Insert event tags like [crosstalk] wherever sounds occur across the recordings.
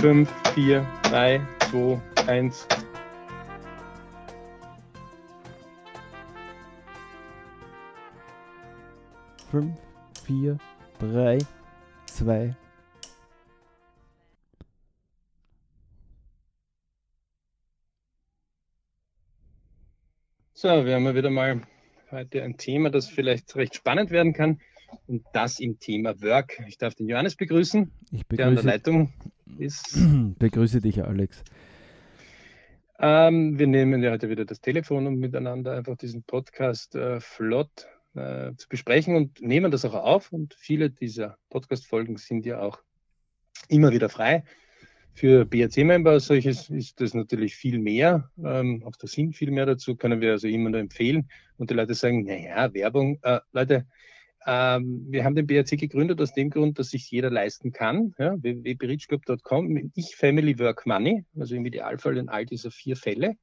5, 4, 3, 2, 1. Fünf, vier, drei, zwei. So, wir haben ja wieder mal heute ein Thema, das vielleicht recht spannend werden kann. Und das im Thema Work. Ich darf den Johannes begrüßen, Ich der an der begrüße, Leitung ist. [clears throat] begrüße dich, Alex. Ähm, wir nehmen ja heute wieder das Telefon, um miteinander einfach diesen Podcast äh, flott äh, zu besprechen und nehmen das auch auf. Und viele dieser Podcast-Folgen sind ja auch immer wieder frei. Für BRC-Member als solches ist das natürlich viel mehr. Ähm, auch da sind viel mehr dazu, können wir also immer nur empfehlen. Und die Leute sagen, naja, Werbung. Äh, Leute, ähm, wir haben den BRC gegründet aus dem Grund, dass sich jeder leisten kann. Ja, www.berichclub.com, ich Family Work Money, also im Idealfall in all dieser vier Fälle.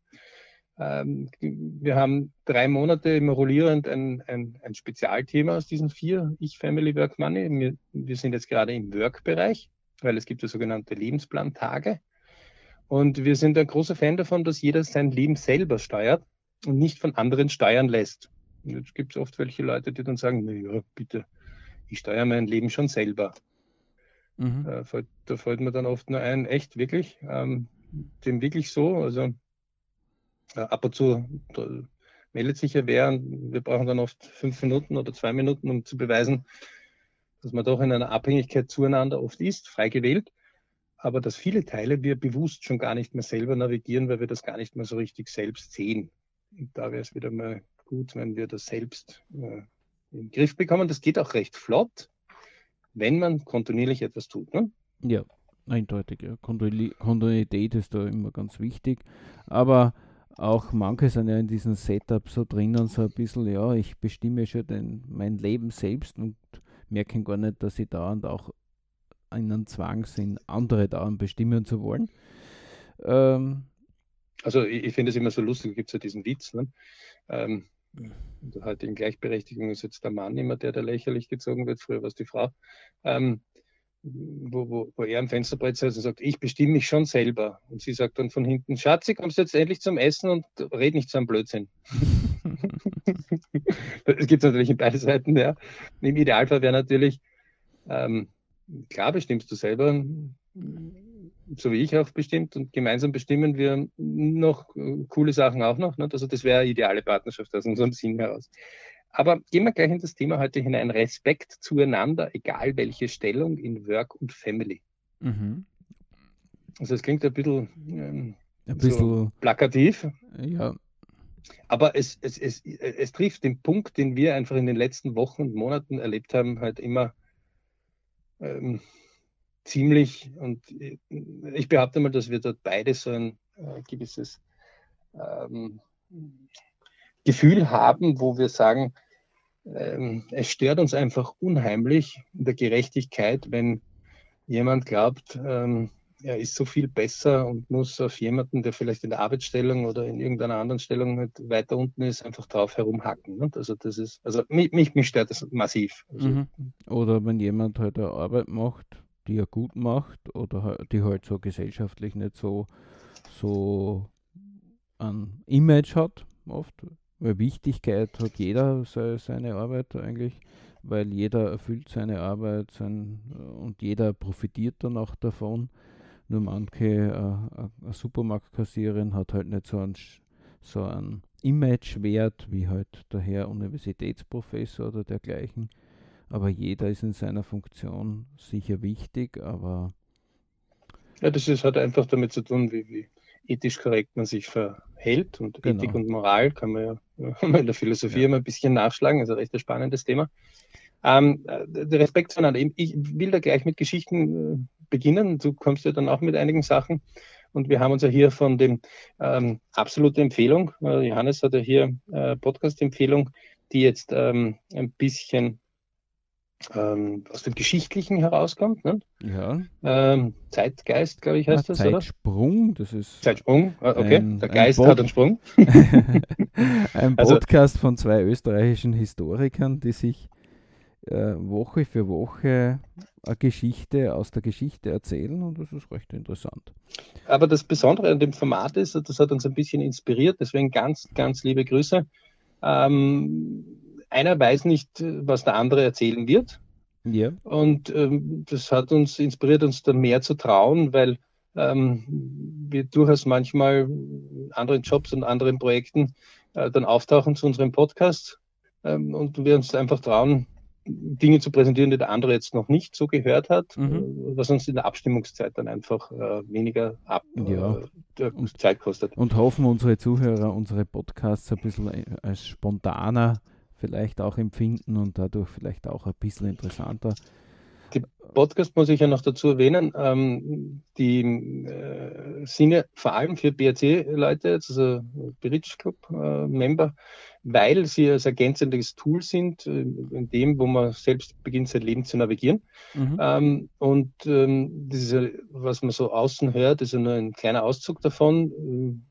Ähm, wir haben drei Monate immer rollierend ein, ein, ein Spezialthema aus diesen vier Ich Family Work Money. Wir, wir sind jetzt gerade im Work-Bereich, weil es gibt ja sogenannte Lebensplantage. Und wir sind ein großer Fan davon, dass jeder sein Leben selber steuert und nicht von anderen steuern lässt. Und jetzt gibt es oft welche Leute, die dann sagen, na ja, bitte, ich steuere mein Leben schon selber. Mhm. Äh, fällt, da fällt mir dann oft nur ein, echt, wirklich, ähm, dem wirklich so. Also äh, ab und zu da meldet sich ja wer und wir brauchen dann oft fünf Minuten oder zwei Minuten, um zu beweisen, dass man doch in einer Abhängigkeit zueinander oft ist, frei gewählt. Aber dass viele Teile wir bewusst schon gar nicht mehr selber navigieren, weil wir das gar nicht mehr so richtig selbst sehen. Und da wäre es wieder mal gut, wenn wir das selbst äh, in den Griff bekommen. Das geht auch recht flott, wenn man kontinuierlich etwas tut. Ne? Ja, eindeutig. Ja. Kontinui- Kontinuität ist da immer ganz wichtig. Aber auch manche sind ja in diesem Setup so drinnen, so ein bisschen, ja, ich bestimme schon den, mein Leben selbst und merken gar nicht, dass sie dauernd auch in einem Zwang sind, andere dauernd bestimmen zu wollen. Ähm, Also ich, ich finde es immer so lustig, gibt es ja diesen Witz. Ne? Ähm, in der heutigen Gleichberechtigung ist jetzt der Mann immer der, der lächerlich gezogen wird, früher war es die Frau. Ähm, wo, wo, wo er am Fensterbrett sitzt und sagt, ich bestimme mich schon selber. Und sie sagt dann von hinten, Schatzi, kommst du jetzt endlich zum Essen und red nicht so am Blödsinn. [laughs] Es gibt natürlich in beide Seiten, ja. Im Idealfall wäre natürlich, ähm, klar bestimmst du selber, so wie ich auch bestimmt und gemeinsam bestimmen wir noch äh, coole Sachen auch noch. Ne? Also das wäre eine ideale Partnerschaft aus unserem Sinn heraus. Aber gehen wir gleich in das Thema heute hinein. Respekt zueinander, egal welche Stellung in Work und Family. mhm. Also es klingt ein bisschen ähm, Ein so bisschen, plakativ, ja, aber es, es, es, es trifft den Punkt, den wir einfach in den letzten Wochen und Monaten erlebt haben, halt immer ähm, ziemlich. Und ich behaupte mal, dass wir dort beide so ein äh, gewisses ähm, Gefühl haben, wo wir sagen, ähm, es stört uns einfach unheimlich in der Gerechtigkeit, wenn jemand glaubt, ähm, er ist so viel besser und muss auf jemanden, der vielleicht in der Arbeitsstellung oder in irgendeiner anderen Stellung halt weiter unten ist, einfach drauf herumhacken. Ne? Also das ist, also mich, mich, mich stört das massiv. Also, Mhm. Oder wenn jemand halt eine Arbeit macht, die er gut macht oder die halt so gesellschaftlich nicht so, so ein Image hat, oft. Weil Wichtigkeit hat jeder se- seine Arbeit eigentlich, weil jeder erfüllt seine Arbeit sein, und jeder profitiert dann auch davon. Nur manche, äh, äh, eine Supermarktkassiererin hat halt nicht so einen, so einen Imagewert wie halt der Herr Universitätsprofessor oder dergleichen. Aber jeder ist in seiner Funktion sicher wichtig, aber Ja, das ist, hat einfach damit zu tun, wie, wie ethisch korrekt man sich verhält. Und Genau. Ethik und Moral kann man ja [laughs] in der Philosophie Ja. immer ein bisschen nachschlagen. Also recht ein spannendes Thema. Ähm, äh, der Respekt zueinander. Ich will da gleich mit Geschichten äh, beginnen. Du kommst ja dann auch mit einigen Sachen. Und wir haben uns ja hier von dem ähm, absolute Empfehlung, äh, Johannes hat ja hier äh, Podcast-Empfehlung, die jetzt ähm, ein bisschen ähm, aus dem Geschichtlichen herauskommt. Ne? ja, Ähm, Zeitgeist, glaube ich, heißt ein das, oder? Zeitsprung, das ist Zeitsprung, ah, okay. Ein- der ein Geist Pod- hat einen Sprung. [laughs] [laughs] ein Also- Podcast von zwei österreichischen Historikern, die sich äh, Woche für Woche eine Geschichte aus der Geschichte erzählen und das ist recht interessant. Aber das Besondere an dem Format ist, das hat uns ein bisschen inspiriert, deswegen ganz, ganz liebe Grüße. Ähm, einer weiß nicht, was der andere erzählen wird. Ja. Und ähm, das hat uns inspiriert, uns da mehr zu trauen, weil ähm, wir durchaus manchmal anderen Jobs und anderen Projekten äh, dann auftauchen zu unserem Podcast ähm, und wir uns einfach trauen, Dinge zu präsentieren, die der andere jetzt noch nicht so gehört hat, mhm. Äh, was uns in der Abstimmungszeit dann einfach äh, weniger ab, ja. äh, Zeit kostet. Und hoffen unsere Zuhörer unsere Podcasts ein bisschen äh, als spontaner vielleicht auch empfinden und dadurch vielleicht auch ein bisschen interessanter. Die Podcast muss ich ja noch dazu erwähnen, ähm, die äh, sind ja vor allem für BRC-Leute, also British Club-Member, äh, weil sie als ergänzendes Tool sind, äh, in dem, wo man selbst beginnt, sein Leben zu navigieren. Mhm. Ähm, und ähm, das ist ja, was man so außen hört, ist ja nur ein kleiner Auszug davon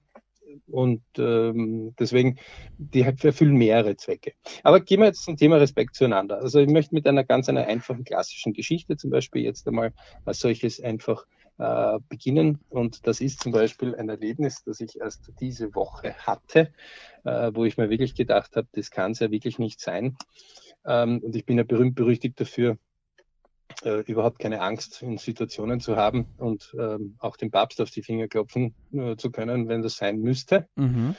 und ähm, deswegen, die erfüllen mehrere Zwecke. Aber gehen wir jetzt zum Thema Respekt zueinander. Also ich möchte mit einer ganz einer einfachen klassischen Geschichte zum Beispiel jetzt einmal als solches einfach äh, beginnen. Und das ist zum Beispiel ein Erlebnis, das ich erst diese Woche hatte, äh, wo ich mir wirklich gedacht habe, das kann es ja wirklich nicht sein. Ähm, und ich bin ja berühmt berüchtigt dafür, äh, überhaupt keine Angst in Situationen zu haben und ähm, auch dem Papst auf die Finger klopfen äh, zu können, wenn das sein müsste. Mhm.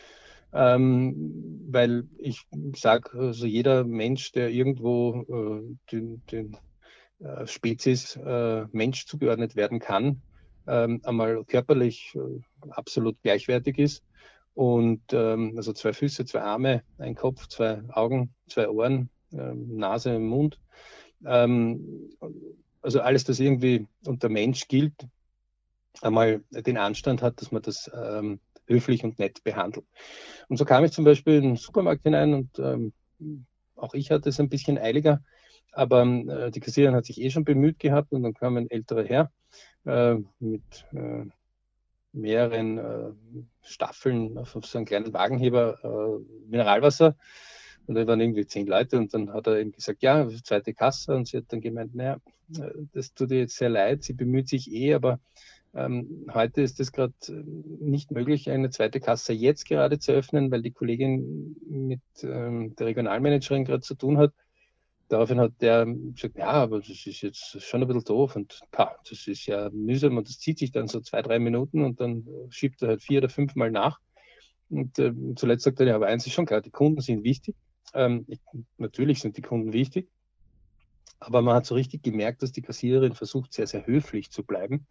Ähm, weil ich sage, also jeder Mensch, der irgendwo äh, den, den äh, Spezies äh, Mensch zugeordnet werden kann, ähm, einmal körperlich äh, absolut gleichwertig ist und ähm, also zwei Füße, zwei Arme, ein Kopf, zwei Augen, zwei Ohren, ähm, Nase, Mund ähm, also alles, das irgendwie unter Mensch gilt, einmal den Anstand hat, dass man das ähm, höflich und nett behandelt. Und so kam ich zum Beispiel in den Supermarkt hinein und ähm, auch ich hatte es ein bisschen eiliger, aber äh, die Kassiererin hat sich eh schon bemüht gehabt und dann kam ein älterer Herr äh, mit äh, mehreren äh, Staffeln auf, auf so einem kleinen Wagenheber äh, Mineralwasser und da waren irgendwie zehn Leute und dann hat er eben gesagt, ja, zweite Kasse. Und sie hat dann gemeint, naja, das tut ihr jetzt sehr leid, sie bemüht sich eh, aber ähm, heute ist es gerade nicht möglich, eine zweite Kasse jetzt gerade zu öffnen, weil die Kollegin mit ähm, der Regionalmanagerin gerade zu tun hat. Daraufhin hat der gesagt, ja, aber das ist jetzt schon ein bisschen doof und pa, das ist ja mühsam und das zieht sich dann so zwei, drei Minuten und dann schiebt er halt vier oder fünf Mal nach. Und äh, zuletzt sagt er, ja, aber eins ist schon klar, die Kunden sind wichtig. Ähm, ich, natürlich sind die Kunden wichtig, aber man hat so richtig gemerkt, dass die Kassiererin versucht, sehr, sehr höflich zu bleiben.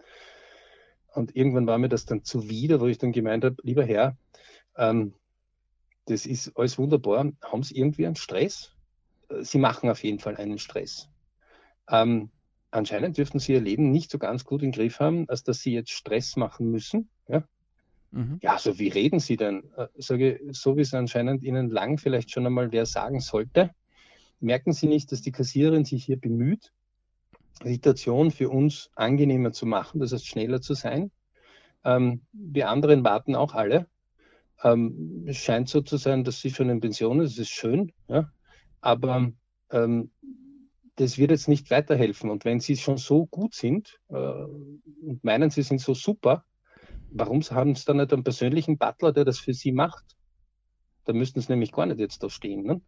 Und irgendwann war mir das dann zuwider, wo ich dann gemeint habe, lieber Herr, ähm, das ist alles wunderbar. Haben Sie irgendwie einen Stress? Sie machen auf jeden Fall einen Stress. Ähm, anscheinend dürften Sie Ihr Leben nicht so ganz gut im Griff haben, als dass Sie jetzt Stress machen müssen. Ja? Mhm. Ja, so wie reden Sie denn? Äh, sage, so wie es anscheinend Ihnen lang vielleicht schon einmal wer sagen sollte. Merken Sie nicht, dass die Kassiererin sich hier bemüht, die Situation für uns angenehmer zu machen, das heißt schneller zu sein? Ähm, die anderen warten auch alle. Ähm, es scheint so zu sein, dass sie schon in Pension ist, das ist schön, ja? aber ähm, das wird jetzt nicht weiterhelfen. Und wenn Sie schon so gut sind äh, und meinen, Sie sind so super, warum haben Sie dann nicht einen persönlichen Butler, der das für Sie macht? Da müssten Sie nämlich gar nicht jetzt da stehen. Ne?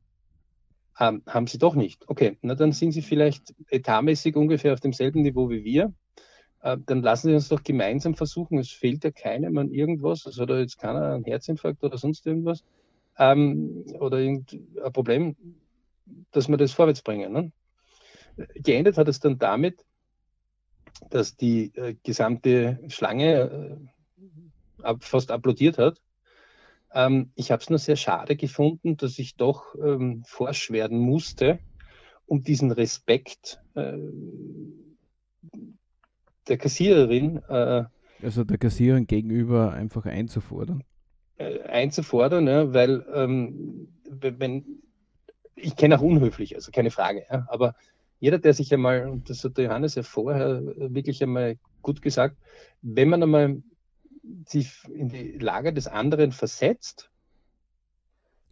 Ähm, haben Sie doch nicht. Okay, na dann sind Sie vielleicht etatmäßig ungefähr auf demselben Niveau wie wir. Äh, dann lassen Sie uns doch gemeinsam versuchen. Es fehlt ja keinem an irgendwas. Also hat jetzt keiner einen Herzinfarkt oder sonst irgendwas. Ähm, oder irgendein Problem, dass wir das vorwärts bringen. Ne? Geendet hat es dann damit, dass die äh, gesamte Schlange äh, fast applaudiert hat. Ähm, ich habe es nur sehr schade gefunden, dass ich doch ähm, forsch werden musste, um diesen Respekt äh, der Kassiererin, äh, also der Kassiererin gegenüber einfach einzufordern. Äh, einzufordern, ja, weil ähm, wenn ich kenne auch unhöflich, also keine Frage, ja, aber jeder, der sich einmal, und das hat der Johannes ja vorher wirklich einmal gut gesagt, wenn man einmal sich in die Lage des anderen versetzt,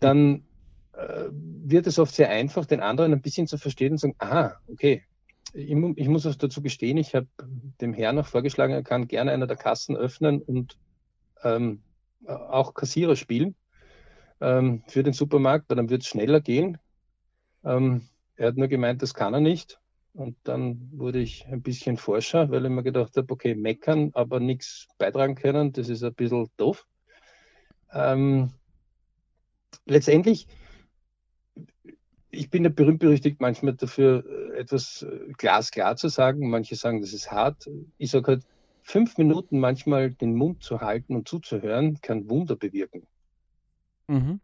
dann äh, wird es oft sehr einfach, den anderen ein bisschen zu verstehen und sagen, aha, okay, ich, ich muss auch dazu gestehen, ich habe dem Herrn noch vorgeschlagen, er kann gerne einer der Kassen öffnen und ähm, auch Kassierer spielen ähm, für den Supermarkt, weil dann wird es schneller gehen. Ähm, er hat nur gemeint, das kann er nicht. Und dann wurde ich ein bisschen forscher, weil ich mir gedacht habe, okay, meckern, aber nichts beitragen können, das ist ein bisschen doof. Ähm, letztendlich, ich bin ja berühmt berüchtigt manchmal dafür, etwas glasklar zu sagen. Manche sagen, das ist hart. Ich sage halt, fünf Minuten manchmal den Mund zu halten und zuzuhören, kann Wunder bewirken. Mhm.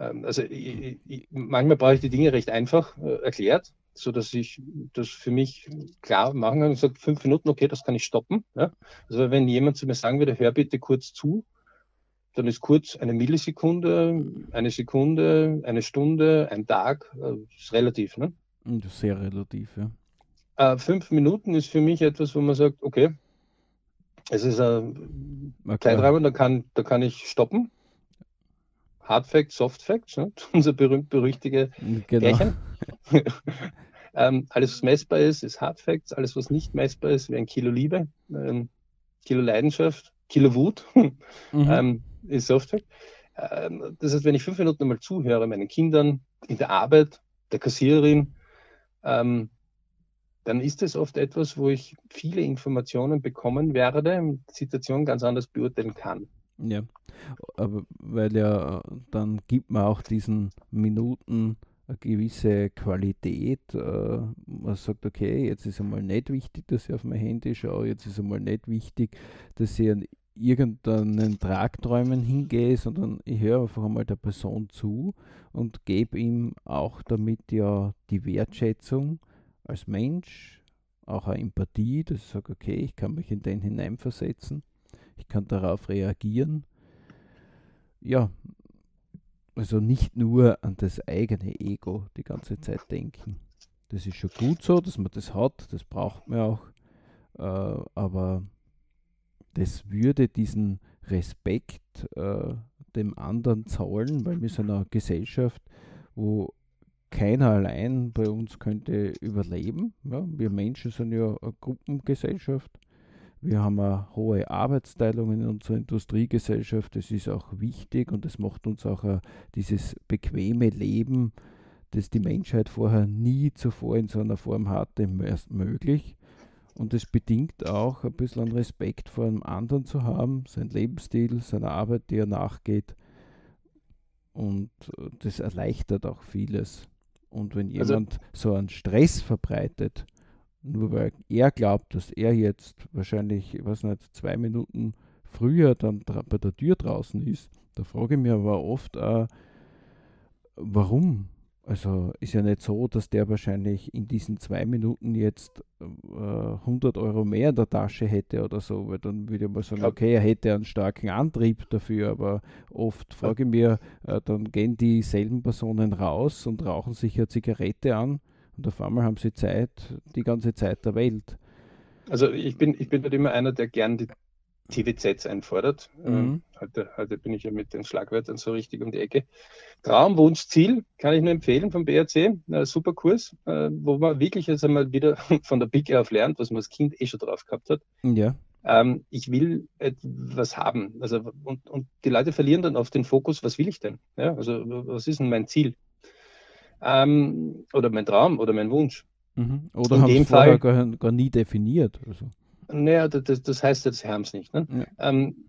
Ähm, also ich, ich, manchmal brauche ich die Dinge recht einfach äh, erklärt, so dass ich das für mich klar machen kann und sage, fünf Minuten, okay, das kann ich stoppen. Ja? Also wenn jemand zu mir sagen würde, hör bitte kurz zu, dann ist kurz eine Millisekunde, eine Sekunde, eine Stunde, ein Tag, äh, ist relativ. Ne? Sehr relativ, ja. Äh, fünf Minuten ist für mich etwas, wo man sagt, okay, es ist ein okay. Zeitraum, da kann, da kann ich stoppen Hard Facts, Soft Facts, ne? [laughs] unser berühmt-berüchtige genau. [laughs] ähm, alles, was messbar ist, ist Hard Facts. Alles, was nicht messbar ist, wie ein Kilo Liebe, ein Kilo Leidenschaft, Kilo Wut, [laughs] mhm. ähm, ist Soft Fact. Ähm, das heißt, wenn ich fünf Minuten mal zuhöre, meinen Kindern, in der Arbeit, der Kassiererin, ähm, dann ist es oft etwas, wo ich viele Informationen bekommen werde, die Situation ganz anders beurteilen kann. Ja, aber weil ja dann gibt man auch diesen Minuten eine gewisse Qualität. Äh, man sagt, okay, jetzt ist einmal nicht wichtig, dass ich auf mein Handy schaue, jetzt ist einmal nicht wichtig, dass ich an irgendeinen Tragträumen hingehe, sondern ich höre einfach einmal der Person zu und gebe ihm auch damit ja die Wertschätzung als Mensch, auch eine Empathie, dass ich sage, okay, ich kann mich in den hineinversetzen ich kann darauf reagieren. Ja, also nicht nur an das eigene Ego die ganze Zeit denken. Das ist schon gut so, dass man das hat, das braucht man auch. Äh, aber das würde diesen Respekt äh, dem anderen zahlen, weil wir sind eine Gesellschaft, wo keiner allein bei uns könnte überleben. Ja, wir Menschen sind ja eine Gruppengesellschaft. Wir haben eine hohe Arbeitsteilung in unserer Industriegesellschaft. Das ist auch wichtig und das macht uns auch ein, dieses bequeme Leben, das die Menschheit vorher nie zuvor in so einer Form hatte, erst möglich. Und es bedingt auch ein bisschen Respekt vor einem anderen zu haben, sein Lebensstil, seine Arbeit, die er nachgeht. Und äh, das erleichtert auch vieles. Und wenn also jemand also, so einen Stress verbreitet, nur weil er glaubt, dass er jetzt wahrscheinlich, ich weiß nicht, zwei Minuten früher dann bei der Tür draußen ist, da frage ich mich aber oft, äh, warum? Also ist ja nicht so, dass der wahrscheinlich in diesen zwei Minuten jetzt äh, 100 Euro mehr in der Tasche hätte oder so, weil dann würde ich mal sagen, okay, er hätte einen starken Antrieb dafür, aber oft frage ich mir, äh, dann gehen dieselben Personen raus und rauchen sich eine Zigarette an und auf einmal haben sie Zeit, die ganze Zeit der Welt. Also ich bin, ich bin halt immer einer, der gern die TVZs einfordert. Mhm. Ähm, heute, heute bin ich ja mit den Schlagwörtern so richtig um die Ecke. Traum, Wunsch, Ziel kann ich nur empfehlen vom BRC. Ein super Kurs, äh, wo man wirklich jetzt einmal wieder [laughs] von der Pike auf lernt, was man als Kind eh schon drauf gehabt hat. Ja. Ähm, ich will etwas haben. Also, und, und die Leute verlieren dann oft den Fokus, was will ich denn? Ja, also was ist denn mein Ziel? Ähm, oder mein Traum oder mein Wunsch. Mhm. Oder in haben dem Fall gar, gar, nie definiert. Also. Naja, das, das heißt jetzt, sie haben es nicht. Ne? Ja. Ähm,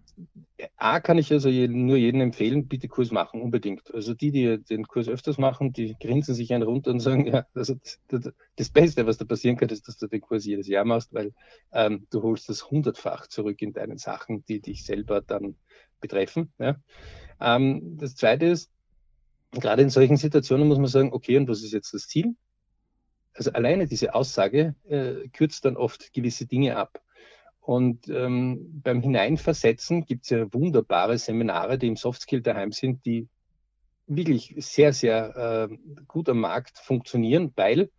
A kann ich also nur jedem empfehlen, bitte Kurs machen, unbedingt. Also die, die den Kurs öfters machen, die grinsen sich einen runter und sagen, ja, also das, das Beste, was da passieren kann, ist, dass du den Kurs jedes Jahr machst, weil ähm, du holst das hundertfach zurück in deinen Sachen, die dich selber dann betreffen. Ja. Ähm, das Zweite ist, gerade in solchen Situationen muss man sagen, okay, und was ist jetzt das Ziel? Also alleine diese Aussage äh, kürzt dann oft gewisse Dinge ab. Und ähm, beim Hineinversetzen gibt es ja wunderbare Seminare, die im Softskill daheim sind, die wirklich sehr, sehr äh, gut am Markt funktionieren, weil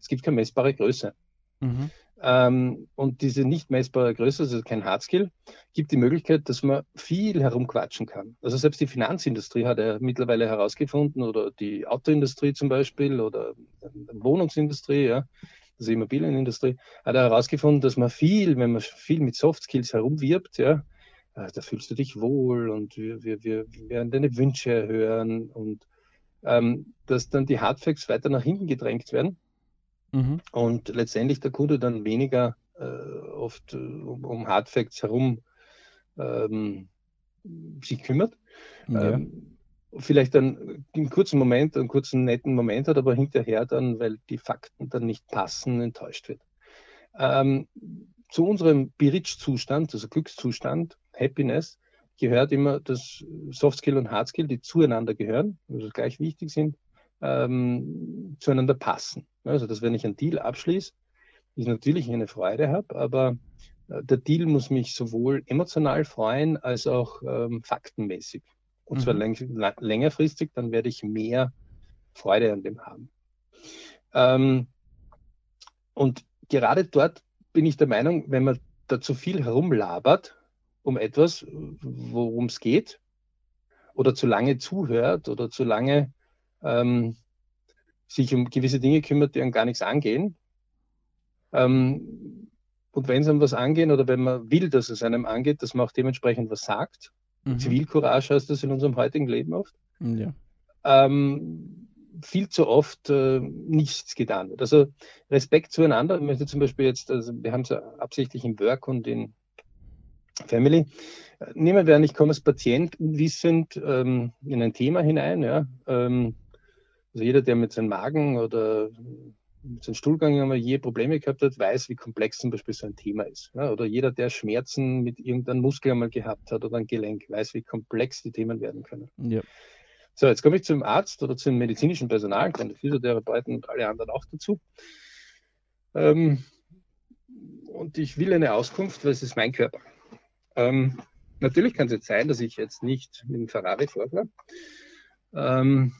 es gibt keine messbare Größe. Mhm. Ähm, und diese nicht messbare Größe, also kein Hardskill, gibt die Möglichkeit, dass man viel herumquatschen kann. Also selbst die Finanzindustrie hat ja mittlerweile herausgefunden, oder die Autoindustrie zum Beispiel, oder die Wohnungsindustrie, ja, also die Immobilienindustrie, hat herausgefunden, dass man viel, wenn man viel mit Soft Skills herumwirbt, ja, äh, da fühlst du dich wohl und wir, wir, wir werden deine Wünsche hören und ähm, dass dann die Hardfacts weiter nach hinten gedrängt werden mhm. und letztendlich der Kunde dann weniger äh, oft äh, um, um Hardfacts herum ähm, sich kümmert. Ja. Ähm, vielleicht dann einen kurzen Moment, einen kurzen netten Moment hat, aber hinterher dann, weil die Fakten dann nicht passen, enttäuscht wird. Ähm, zu unserem Berich-Zustand, also Glückszustand, Happiness, gehört immer das Soft Skill und Hard Skill, die zueinander gehören, also gleich wichtig sind, ähm, zueinander passen. Also, dass wenn ich einen Deal abschließe, ich natürlich eine Freude habe, aber äh, der Deal muss mich sowohl emotional freuen als auch ähm, faktenmäßig. Und mhm. zwar läng längerfristig, dann werde ich mehr Freude an dem haben. Ähm, und gerade dort bin ich der Meinung, wenn man da zu viel herumlabert um etwas, worum es geht, oder zu lange zuhört oder zu lange ähm, sich um gewisse Dinge kümmert, die einem gar nichts angehen. Ähm, und wenn es einem was angehen oder wenn man will, dass es einem angeht, dass man auch dementsprechend was sagt. Mhm. Zivilcourage heißt das in unserem heutigen Leben oft. Ja. Ähm, viel zu oft äh, nichts getan wird. Also Respekt zueinander. Ich möchte zum Beispiel jetzt, also wir haben es ja absichtlich im Work und in Family. Nehmen wir an, ich komme als Patient unwissend ähm, in ein Thema hinein. Ja. Ähm, also jeder, der mit seinem Magen oder mit seinem Stuhlgang einmal je Probleme gehabt hat, weiß, wie komplex zum Beispiel so ein Thema ist. Ja. Oder jeder, der Schmerzen mit irgendeinem Muskel einmal gehabt hat oder ein Gelenk, weiß, wie komplex die Themen werden können. Ja. So, jetzt komme ich zum Arzt oder zum medizinischen Personal, dann Physiotherapeuten und alle anderen auch dazu. Ähm, und ich will eine Auskunft, weil es ist mein Körper. Ähm, natürlich kann es jetzt sein, dass ich jetzt nicht mit dem Ferrari vorfahre ähm,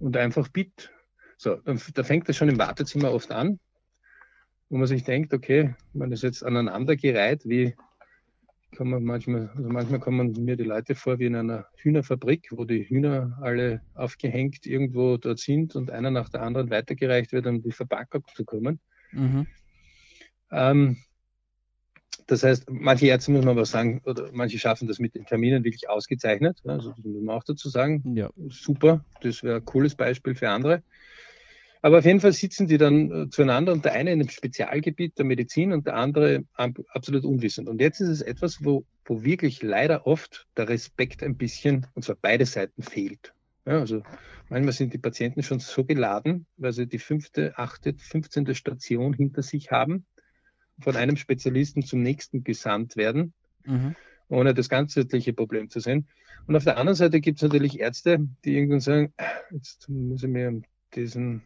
und einfach bitte. So, da fängt das schon im Wartezimmer oft an, wo man sich denkt, okay, man ist jetzt aneinandergereiht, wie kann man manchmal, also manchmal kommen mir die Leute vor wie in einer Hühnerfabrik, wo die Hühner alle aufgehängt irgendwo dort sind und einer nach der anderen weitergereicht wird, um die Verpackung zu kommen. Mhm. Ähm, das heißt, manche Ärzte muss man aber sagen, oder manche schaffen das mit den Terminen wirklich ausgezeichnet. Also das muss man auch dazu sagen. Ja. Super, das wäre ein cooles Beispiel für andere. Aber auf jeden Fall sitzen die dann äh, zueinander und der eine in einem Spezialgebiet der Medizin und der andere absolut unwissend. Und jetzt ist es etwas, wo, wo wirklich leider oft der Respekt ein bisschen, und zwar beide Seiten, fehlt. Ja, also manchmal sind die Patienten schon so geladen, weil sie die fünfte, achte, fünfzehnte Station hinter sich haben von einem Spezialisten zum nächsten gesandt werden, mhm. ohne das ganzheitliche Problem zu sehen. Und auf der anderen Seite gibt es natürlich Ärzte, die irgendwann sagen, jetzt muss ich mir um diesen,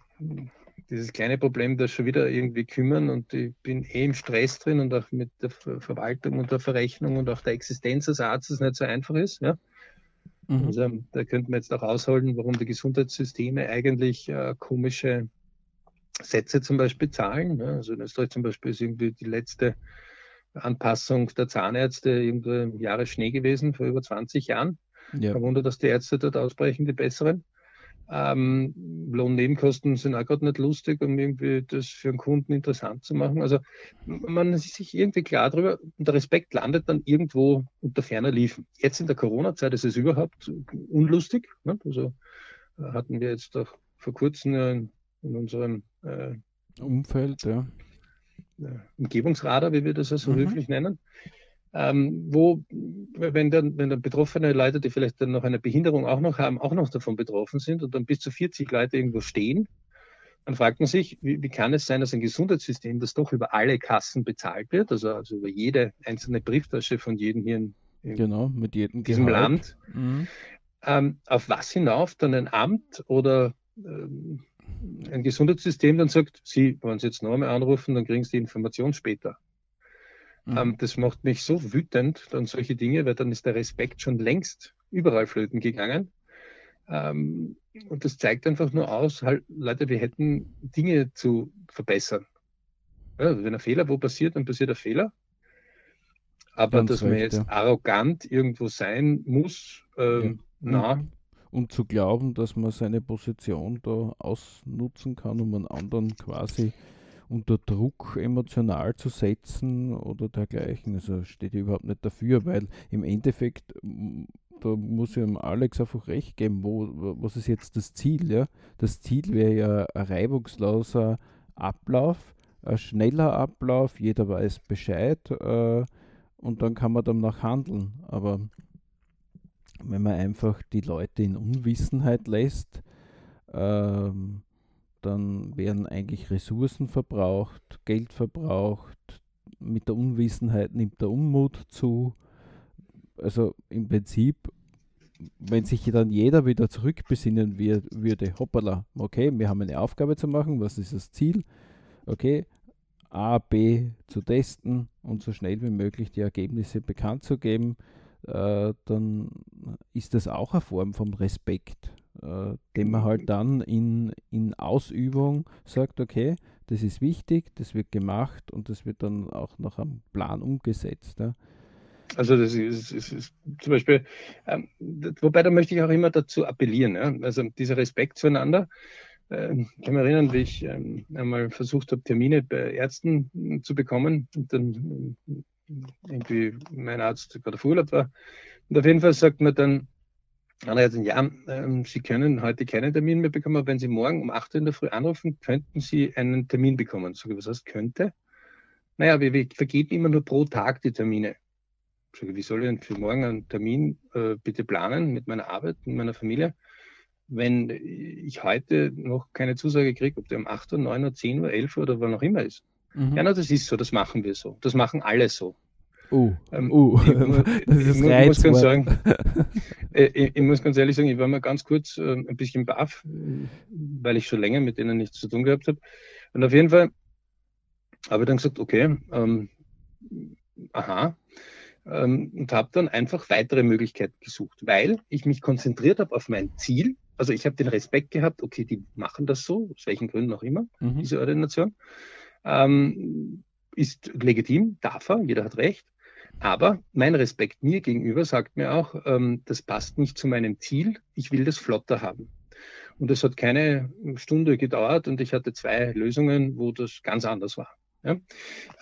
dieses kleine Problem da schon wieder irgendwie kümmern und ich bin eh im Stress drin und auch mit der Verwaltung und der Verrechnung und auch der Existenz als Arztes nicht so einfach ist. Ja? Mhm. Also da könnte man jetzt auch ausholen, warum die Gesundheitssysteme eigentlich äh, komische Sätze zum Beispiel zahlen. Ne? Also in Österreich zum Beispiel ist irgendwie die letzte Anpassung der Zahnärzte irgendwo im Jahre Schnee gewesen, vor über 20 Jahren. Ja. Kein Wunder, dass die Ärzte dort ausbrechen, die besseren. Ähm, Lohnnebenkosten sind auch gerade nicht lustig, um irgendwie das für einen Kunden interessant zu machen. Also man ist sich irgendwie klar darüber und der Respekt landet dann irgendwo unter ferner Liefen. Jetzt in der Corona-Zeit ist es überhaupt unlustig. Ne? Also hatten wir jetzt auch vor kurzem in unserem äh, Umfeld, ja. Umgebungsradar, wie wir das ja so mhm. höflich nennen. Ähm, wo, wenn dann, wenn dann betroffene Leute, die vielleicht dann noch eine Behinderung auch noch haben, auch noch davon betroffen sind und dann bis zu 40 Leute irgendwo stehen, dann fragt man sich, wie, wie kann es sein, dass ein Gesundheitssystem, das doch über alle Kassen bezahlt wird, also, also über jede einzelne Brieftasche von jedem hier in, in genau, mit jedem diesem Gehalt. Land, mhm. ähm, auf was hinauf dann ein Amt oder ähm, ein Gesundheitssystem dann sagt, Sie, wenn Sie jetzt noch einmal anrufen, dann kriegen Sie die Information später. Mhm. Ähm, das macht mich so wütend, dann solche Dinge, weil dann ist der Respekt schon längst überall flöten gegangen. Ähm, und das zeigt einfach nur aus, halt, Leute, wir hätten Dinge zu verbessern. Ja, wenn ein Fehler wo passiert, dann passiert ein Fehler. Aber Ganz dass recht, man jetzt ja. arrogant irgendwo sein muss, ähm, ja. na. Und zu glauben, dass man seine Position da ausnutzen kann, um einen anderen quasi unter Druck emotional zu setzen oder dergleichen. Also steht überhaupt nicht dafür, weil im Endeffekt, da muss ich dem Alex einfach recht geben, wo, was ist jetzt das Ziel? Ja? Das Ziel wäre ja ein reibungsloser Ablauf, ein schneller Ablauf, jeder weiß Bescheid äh, und dann kann man danach handeln. Aber wenn man einfach die Leute in Unwissenheit lässt, ähm, dann werden eigentlich Ressourcen verbraucht, Geld verbraucht, mit der Unwissenheit nimmt der Unmut zu. Also im Prinzip, wenn sich dann jeder wieder zurückbesinnen würde, hoppala, okay, wir haben eine Aufgabe zu machen, was ist das Ziel? Okay, A, B zu testen und so schnell wie möglich die Ergebnisse bekannt zu geben, äh, dann ist das auch eine Form von Respekt, äh, den man halt dann in, in Ausübung sagt, okay, das ist wichtig, das wird gemacht und das wird dann auch nach einem Plan umgesetzt. Ja. Also das ist, ist, ist zum Beispiel, ähm, wobei da möchte ich auch immer dazu appellieren, ja? also dieser Respekt zueinander. Äh, ich kann mich erinnern, wie ich ähm, einmal versucht habe, Termine bei Ärzten äh, zu bekommen und dann irgendwie mein Arzt gerade auf Urlaub war. Und auf jeden Fall sagt man dann, Andererseits, ja, ähm, Sie können heute keinen Termin mehr bekommen, aber wenn Sie morgen um 8 Uhr in der Früh anrufen, könnten Sie einen Termin bekommen. Sag ich, was heißt könnte? Naja, wir, wir vergeben immer nur pro Tag die Termine. Sag ich, wie soll ich denn für morgen einen Termin äh, bitte planen mit meiner Arbeit, mit meiner Familie, wenn ich heute noch keine Zusage kriege, ob der um 8 Uhr, 9 Uhr, 10 Uhr, 11 Uhr oder wann auch immer ist. Mhm. Ja, na, das ist so, das machen wir so. Das machen alle so. Uh, ähm, uh, ich, [laughs] das ist ich, muss ganz sagen, [laughs] äh, ich, ich, muss ganz ehrlich sagen, ich war mal ganz kurz äh, ein bisschen baff, weil ich schon länger mit denen nichts zu tun gehabt habe. Und auf jeden Fall habe ich dann gesagt, okay, ähm, aha, ähm, und habe dann einfach weitere Möglichkeiten gesucht, weil ich mich konzentriert habe auf mein Ziel. Also ich habe den Respekt gehabt, okay, die machen das so, aus welchen Gründen auch immer, mhm. diese Ordination. Ähm, ist legitim, darf er, jeder hat recht. Aber mein Respekt mir gegenüber sagt mir auch, ähm, das passt nicht zu meinem Ziel, ich will das flotter haben. Und es hat keine Stunde gedauert und ich hatte zwei Lösungen, wo das ganz anders war. Ja?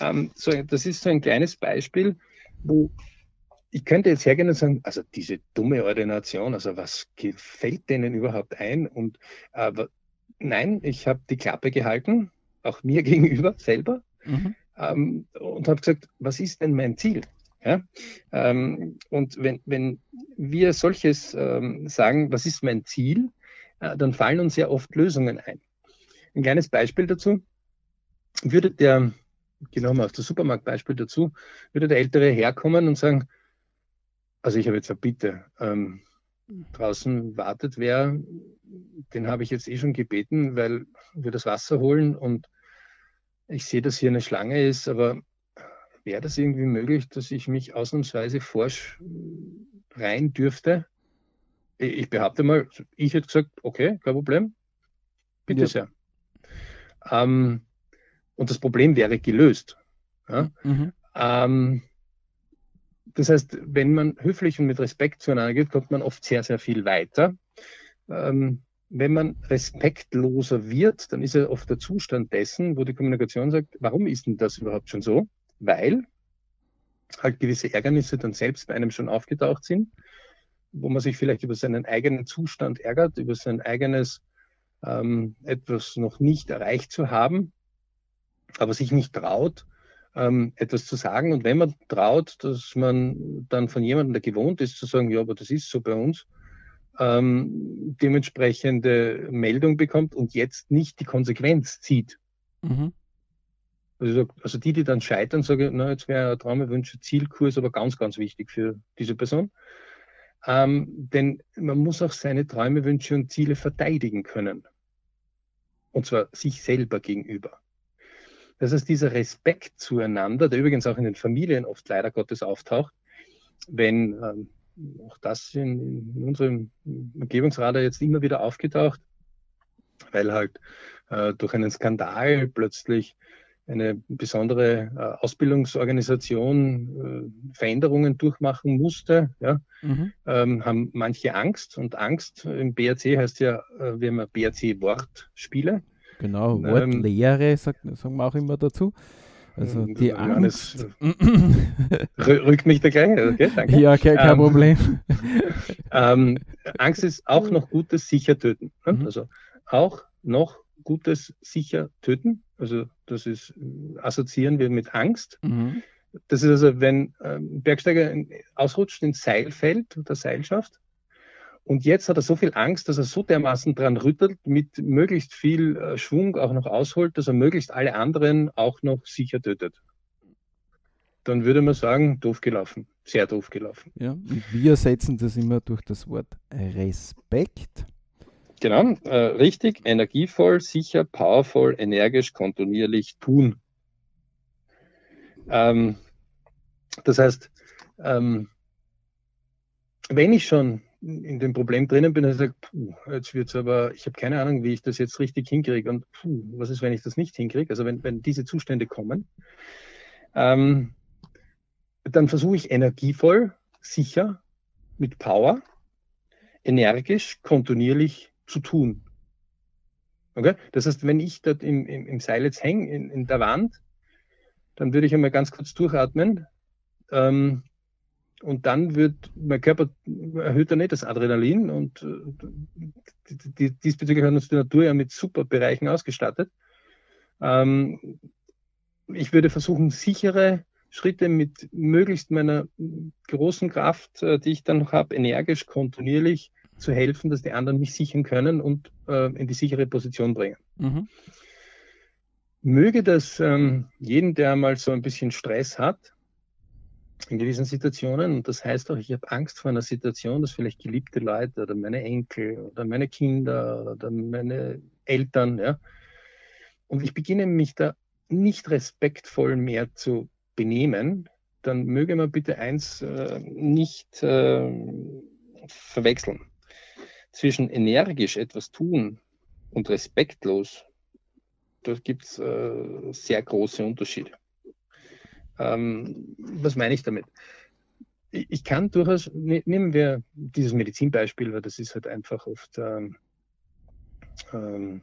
Ähm, so, das ist so ein kleines Beispiel, wo ich könnte jetzt hergehen und sagen, also diese dumme Ordination, also was gefällt denen überhaupt ein? Und aber nein, ich habe die Klappe gehalten, auch mir [laughs] gegenüber selber, mhm. ähm, und habe gesagt, was ist denn mein Ziel? Ja? Ähm, und wenn, wenn wir solches ähm, sagen, was ist mein Ziel, äh, dann fallen uns ja oft Lösungen ein. Ein kleines Beispiel dazu. Würde der, genommen auf das Supermarktbeispiel dazu, würde der Ältere herkommen und sagen, also ich habe jetzt eine Bitte, ähm, draußen wartet wer, den habe ich jetzt eh schon gebeten, weil wir das Wasser holen und ich sehe, dass hier eine Schlange ist, aber wäre das irgendwie möglich, dass ich mich ausnahmsweise forsch rein dürfte? Ich behaupte mal, ich hätte gesagt, okay, kein Problem, bitte ja. sehr. Ähm, und das Problem wäre gelöst. Ja? Mhm. Ähm, das heißt, wenn man höflich und mit Respekt zueinander geht, kommt man oft sehr, sehr viel weiter. Ähm, wenn man respektloser wird, dann ist ja oft der Zustand dessen, wo die Kommunikation sagt, warum ist denn das überhaupt schon so? Weil halt gewisse Ärgernisse dann selbst bei einem schon aufgetaucht sind, wo man sich vielleicht über seinen eigenen Zustand ärgert, über sein eigenes ähm, etwas noch nicht erreicht zu haben, aber sich nicht traut, ähm, etwas zu sagen. Und wenn man traut, dass man dann von jemandem, der gewohnt ist, zu sagen, ja, aber das ist so bei uns, ähm, dementsprechende Meldung bekommt und jetzt nicht die Konsequenz zieht. Mhm. Also, also die, die dann scheitern, sage ich, na, jetzt wäre Träume, Wünsche, Zielkurs aber ganz, ganz wichtig für diese Person. Ähm, denn man muss auch seine Träume, Wünsche und Ziele verteidigen können. Und zwar sich selber gegenüber. Das heißt, dieser Respekt zueinander, der übrigens auch in den Familien oft leider Gottes auftaucht, wenn ähm, auch das in, in unserem Umgebungsradar jetzt immer wieder aufgetaucht, weil halt äh, durch einen Skandal plötzlich eine besondere äh, Ausbildungsorganisation äh, Veränderungen durchmachen musste, ja, mhm. ähm, haben manche Angst. Und Angst im BRC heißt ja, äh, wir haben BRC-Wortspiele. Genau, Wortlehre ähm, sagen wir auch immer dazu. Also ähm, die Angst. [laughs] rückt mich da gleich. Okay, danke. [laughs] Ja, kein, kein ähm, Problem. [laughs] Ähm, Angst ist auch noch gutes sicher töten. Ne? Mhm. Also auch noch gutes sicher töten. Also das ist assoziieren wir mit Angst. Mhm. Das ist also, wenn ein Bergsteiger ausrutscht, ins Seil fällt, der Seilschaft, und jetzt hat er so viel Angst, dass er so dermaßen dran rüttelt, mit möglichst viel äh, Schwung auch noch ausholt, dass er möglichst alle anderen auch noch sicher tötet. Dann würde man sagen, doof gelaufen, sehr doof gelaufen. Ja, und wir ersetzen das immer durch das Wort Respekt. Genau, äh, richtig, energievoll, sicher, powervoll, energisch, kontinuierlich tun. Ähm, das heißt, ähm, wenn ich schon in dem Problem drinnen bin, ich sage, jetzt wird es aber, ich habe keine Ahnung, wie ich das jetzt richtig hinkriege und puh, was ist, wenn ich das nicht hinkriege? Also wenn, wenn diese Zustände kommen, ähm, dann versuche ich energievoll, sicher, mit Power, energisch, kontinuierlich zu tun. Okay? Das heißt, wenn ich dort im, im, im Seil jetzt hänge, in, in der Wand, dann würde ich einmal ganz kurz durchatmen, ähm, und dann wird mein Körper erhöht er nicht das Adrenalin und äh, diesbezüglich hat uns die Natur ja mit super Bereichen ausgestattet. Ähm, ich würde versuchen, sichere Schritte mit möglichst meiner großen Kraft, äh, die ich dann noch habe, energisch, kontinuierlich zu helfen, dass die anderen mich sichern können und äh, in die sichere Position bringen. Mhm. Möge das ähm, jeden, der mal so ein bisschen Stress hat, in gewissen Situationen. Und das heißt auch, ich habe Angst vor einer Situation, dass vielleicht geliebte Leute oder meine Enkel oder meine Kinder oder meine Eltern, ja. Und ich beginne mich da nicht respektvoll mehr zu benehmen, dann möge man bitte eins äh, nicht äh, verwechseln. Zwischen energisch etwas tun und respektlos, da gibt es äh, sehr große Unterschiede. Ähm, was meine ich damit? Ich kann durchaus, ne, nehmen wir dieses Medizinbeispiel, weil das ist halt einfach oft, ähm, ähm,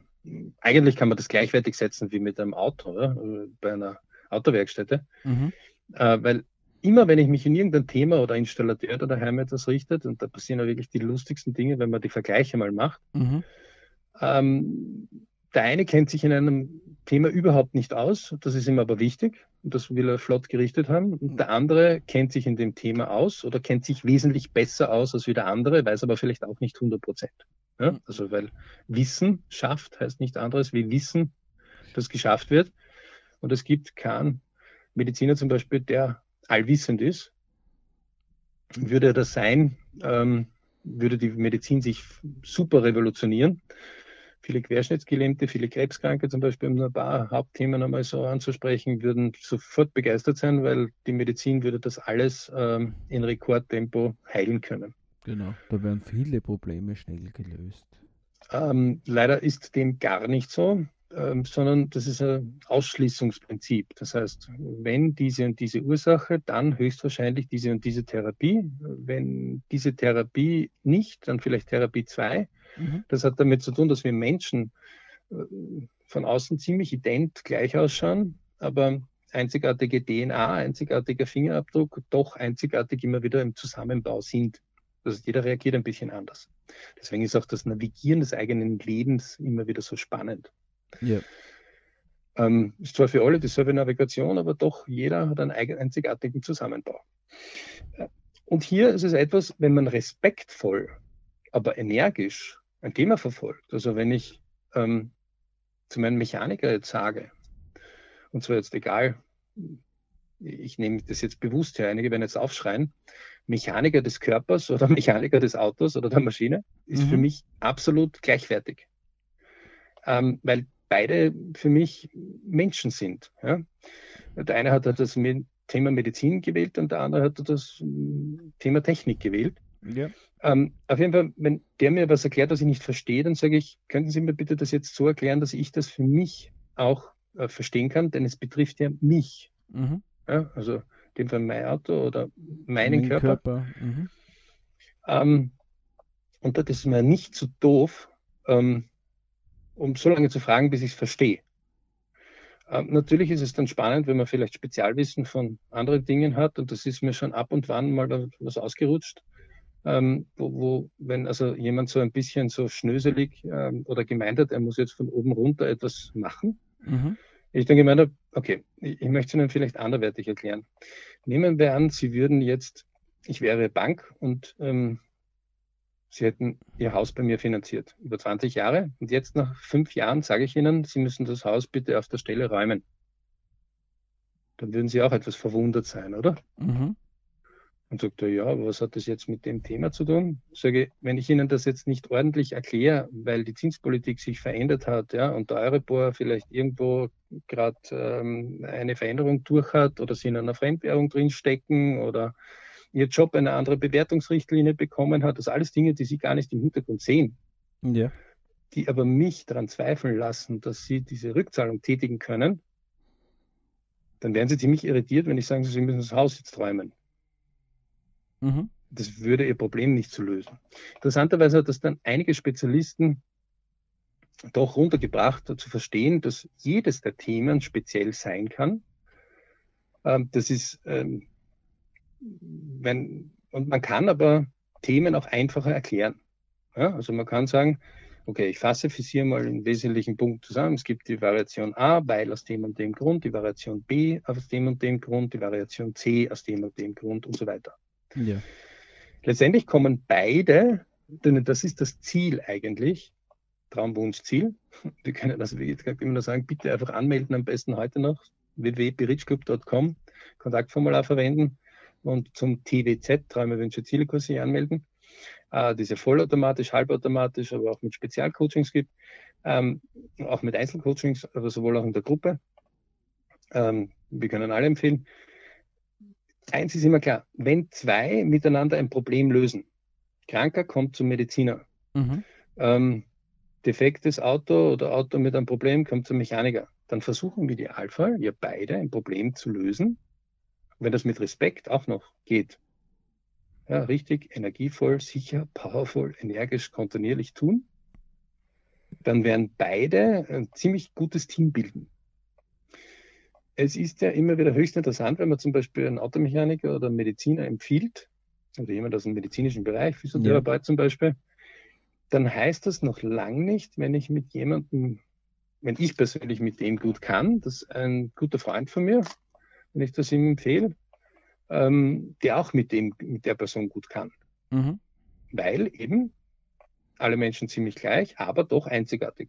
eigentlich kann man das gleichwertig setzen wie mit einem Auto, oder? bei einer Autowerkstätte, mhm. äh, weil immer wenn ich mich in irgendein Thema oder Installateur da daheim etwas richtet, und da passieren ja wirklich die lustigsten Dinge, wenn man die Vergleiche mal macht, mhm. ähm, der eine kennt sich in einem Thema überhaupt nicht aus, das ist ihm aber wichtig und das will er flott gerichtet haben. Und der andere kennt sich in dem Thema aus oder kennt sich wesentlich besser aus als wie der andere, weiß aber vielleicht auch nicht 100 Prozent. Ja? Mhm. Also weil Wissen schafft heißt nicht anderes wie Wissen, das geschafft wird. Und es gibt keinen Mediziner zum Beispiel, der allwissend ist. Würde das sein, ähm, würde die Medizin sich super revolutionieren viele Querschnittsgelähmte, viele Krebskranke zum Beispiel, um ein paar Hauptthemen einmal so anzusprechen, würden sofort begeistert sein, weil die Medizin würde das alles ähm, in Rekordtempo heilen können. Genau, da werden viele Probleme schnell gelöst. Ähm, leider ist dem gar nicht so, ähm, sondern das ist ein Ausschließungsprinzip. Das heißt, wenn diese und diese Ursache, dann höchstwahrscheinlich diese und diese Therapie. Wenn diese Therapie nicht, dann vielleicht Therapie 2 Mhm. Das hat damit zu tun, dass wir Menschen äh, von außen ziemlich ident gleich ausschauen, aber einzigartige DNA, einzigartiger Fingerabdruck, doch einzigartig immer wieder im Zusammenbau sind. Also jeder reagiert ein bisschen anders. Deswegen ist auch das Navigieren des eigenen Lebens immer wieder so spannend. Ja. Ähm, ist zwar für alle dieselbe Navigation, aber doch jeder hat einen einzigartigen Zusammenbau. Äh, und hier ist es etwas, wenn man respektvoll, aber energisch ein Thema verfolgt. Also wenn ich ähm, zu meinem Mechaniker jetzt sage, und zwar jetzt egal, ich nehme das jetzt bewusst her, einige werden jetzt aufschreien, Mechaniker des Körpers oder [laughs] Mechaniker des Autos oder der Maschine ist mhm. für mich absolut gleichwertig. Ähm, weil beide für mich Menschen sind. Ja? Der eine hat das Thema Medizin gewählt und der andere hat das Thema Technik gewählt. Ja. Ähm, auf jeden Fall, wenn der mir was erklärt, was ich nicht verstehe, dann sage ich, könnten Sie mir bitte das jetzt so erklären, dass ich das für mich auch äh, verstehen kann, denn es betrifft ja mich. Mhm. Ja, also in dem Fall mein Auto oder meinen mein Körper. Körper. Mhm. Ähm, und das ist mir nicht zu so doof, ähm, um so lange zu fragen, bis ich es verstehe. Ähm, natürlich ist es dann spannend, wenn man vielleicht Spezialwissen von anderen Dingen hat und das ist mir schon ab und wann mal was ausgerutscht. Ähm, wo, wo, wenn also jemand so ein bisschen so schnöselig ähm, oder gemeint hat, er muss jetzt von oben runter etwas machen. Mhm. Ich dann gemeint habe, okay, ich, ich möchte es Ihnen vielleicht anderweitig erklären. Nehmen wir an, Sie würden jetzt, ich wäre Bank und ähm, Sie hätten Ihr Haus bei mir finanziert über 20 Jahre und jetzt nach fünf Jahren sage ich Ihnen, Sie müssen das Haus bitte auf der Stelle räumen. Dann würden Sie auch etwas verwundert sein, oder? Mhm. Und sagt er, ja, was hat das jetzt mit dem Thema zu tun? Sage, wenn ich Ihnen das jetzt nicht ordentlich erkläre, weil die Zinspolitik sich verändert hat, ja, und der Euribor vielleicht irgendwo gerade ähm, eine Veränderung durch hat oder Sie in einer Fremdwährung drinstecken oder ihr Job eine andere Bewertungsrichtlinie bekommen hat. Das alles Dinge, die sie gar nicht im Hintergrund sehen. Ja. Die aber mich daran zweifeln lassen, dass sie diese Rückzahlung tätigen können. Dann werden sie ziemlich irritiert, wenn ich sage, sie müssen das Haus jetzt räumen. Mhm. Das würde ihr Problem nicht zu lösen. Interessanterweise hat das dann einige Spezialisten doch runtergebracht, zu verstehen, dass jedes der Themen speziell sein kann. Ähm, das ist ähm, wenn, und man kann aber Themen auch einfacher erklären. Ja, also man kann sagen, okay, ich fasse für Sie mal in wesentlichen Punkten zusammen. Es gibt die Variation A, weil aus dem und dem Grund, die Variation B aus dem und dem Grund, die Variation C aus dem und dem Grund und so weiter. Ja. Letztendlich kommen beide, denn das ist das Ziel eigentlich, Traumwunschziel. Wir können also, wie gesagt, immer nur sagen, bitte einfach anmelden, am besten heute noch, www.berichclub.com, Kontaktformular verwenden und zum TWZ, Träume, Wünsche, Ziele-Kurs sich anmelden, äh, diese vollautomatisch, halbautomatisch, aber auch mit Spezialcoachings gibt, ähm, auch mit Einzelcoachings, aber sowohl auch in der Gruppe. Ähm, wir können alle empfehlen. Eins ist immer klar, wenn zwei miteinander ein Problem lösen, Kranker kommt zum Mediziner, mhm. ähm, defektes Auto oder Auto mit einem Problem kommt zum Mechaniker, dann versuchen wir die Alpha, ihr beide ein Problem zu lösen wenn das mit Respekt auch noch geht, ja, richtig energievoll, sicher, powerful, energisch, kontinuierlich tun, dann werden beide ein ziemlich gutes Team bilden. Es ist ja immer wieder höchst interessant, wenn man zum Beispiel einen Automechaniker oder einen Mediziner empfiehlt, oder jemand aus dem medizinischen Bereich, Physiotherapeut ja. zum Beispiel, dann heißt das noch lang nicht, wenn ich mit jemandem, wenn ich persönlich mit dem gut kann, dass ein guter Freund von mir, wenn ich das ihm empfehle, ähm, der auch mit, dem, mit der Person gut kann. Mhm. Weil eben alle Menschen ziemlich gleich, aber doch einzigartig.